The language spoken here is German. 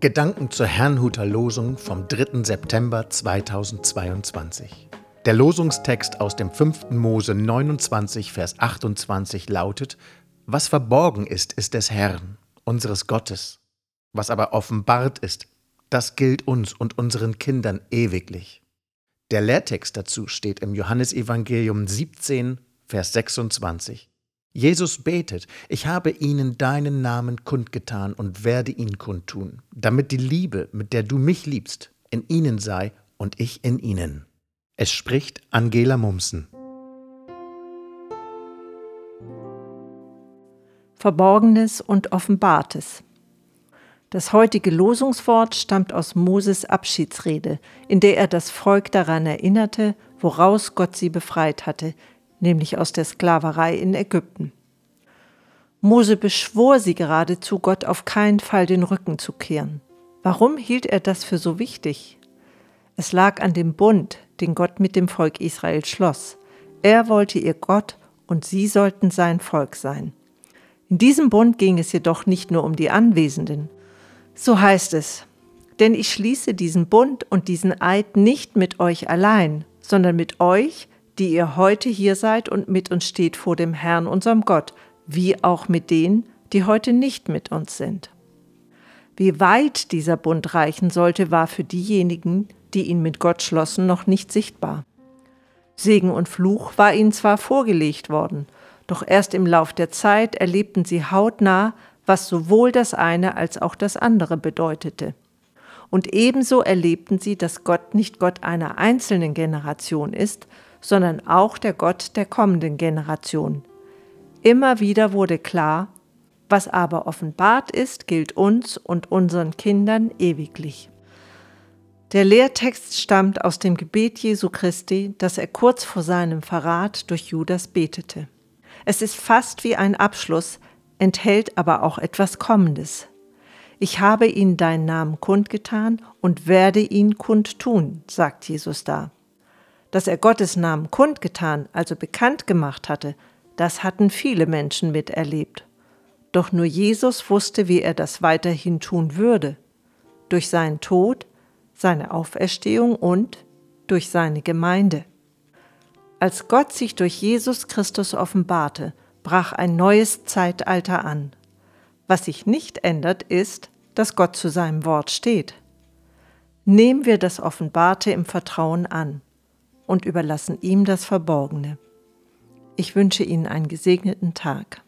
Gedanken zur Herrnhuter Losung vom 3. September 2022. Der Losungstext aus dem 5. Mose 29, Vers 28 lautet: Was verborgen ist, ist des Herrn, unseres Gottes. Was aber offenbart ist, das gilt uns und unseren Kindern ewiglich. Der Lehrtext dazu steht im Johannesevangelium 17, Vers 26. Jesus betet, ich habe ihnen deinen Namen kundgetan und werde ihn kundtun, damit die Liebe, mit der du mich liebst, in ihnen sei und ich in ihnen. Es spricht Angela Mumsen. Verborgenes und Offenbartes. Das heutige Losungswort stammt aus Moses Abschiedsrede, in der er das Volk daran erinnerte, woraus Gott sie befreit hatte, nämlich aus der Sklaverei in Ägypten. Mose beschwor sie geradezu, Gott auf keinen Fall den Rücken zu kehren. Warum hielt er das für so wichtig? Es lag an dem Bund, den Gott mit dem Volk Israel schloss. Er wollte ihr Gott und sie sollten sein Volk sein. In diesem Bund ging es jedoch nicht nur um die Anwesenden. So heißt es, denn ich schließe diesen Bund und diesen Eid nicht mit euch allein, sondern mit euch, die ihr heute hier seid und mit uns steht vor dem Herrn, unserem Gott, wie auch mit denen, die heute nicht mit uns sind. Wie weit dieser Bund reichen sollte, war für diejenigen, die ihn mit Gott schlossen, noch nicht sichtbar. Segen und Fluch war ihnen zwar vorgelegt worden, doch erst im Lauf der Zeit erlebten sie hautnah, was sowohl das eine als auch das andere bedeutete. Und ebenso erlebten sie, dass Gott nicht Gott einer einzelnen Generation ist, sondern auch der Gott der kommenden Generation. Immer wieder wurde klar, was aber offenbart ist, gilt uns und unseren Kindern ewiglich. Der Lehrtext stammt aus dem Gebet Jesu Christi, das er kurz vor seinem Verrat durch Judas betete. Es ist fast wie ein Abschluss, enthält aber auch etwas Kommendes. Ich habe ihnen deinen Namen kundgetan und werde ihn kundtun, sagt Jesus da. Dass er Gottes Namen kundgetan, also bekannt gemacht hatte, das hatten viele Menschen miterlebt. Doch nur Jesus wusste, wie er das weiterhin tun würde. Durch seinen Tod, seine Auferstehung und durch seine Gemeinde. Als Gott sich durch Jesus Christus offenbarte, brach ein neues Zeitalter an. Was sich nicht ändert, ist, dass Gott zu seinem Wort steht. Nehmen wir das Offenbarte im Vertrauen an und überlassen ihm das Verborgene. Ich wünsche Ihnen einen gesegneten Tag.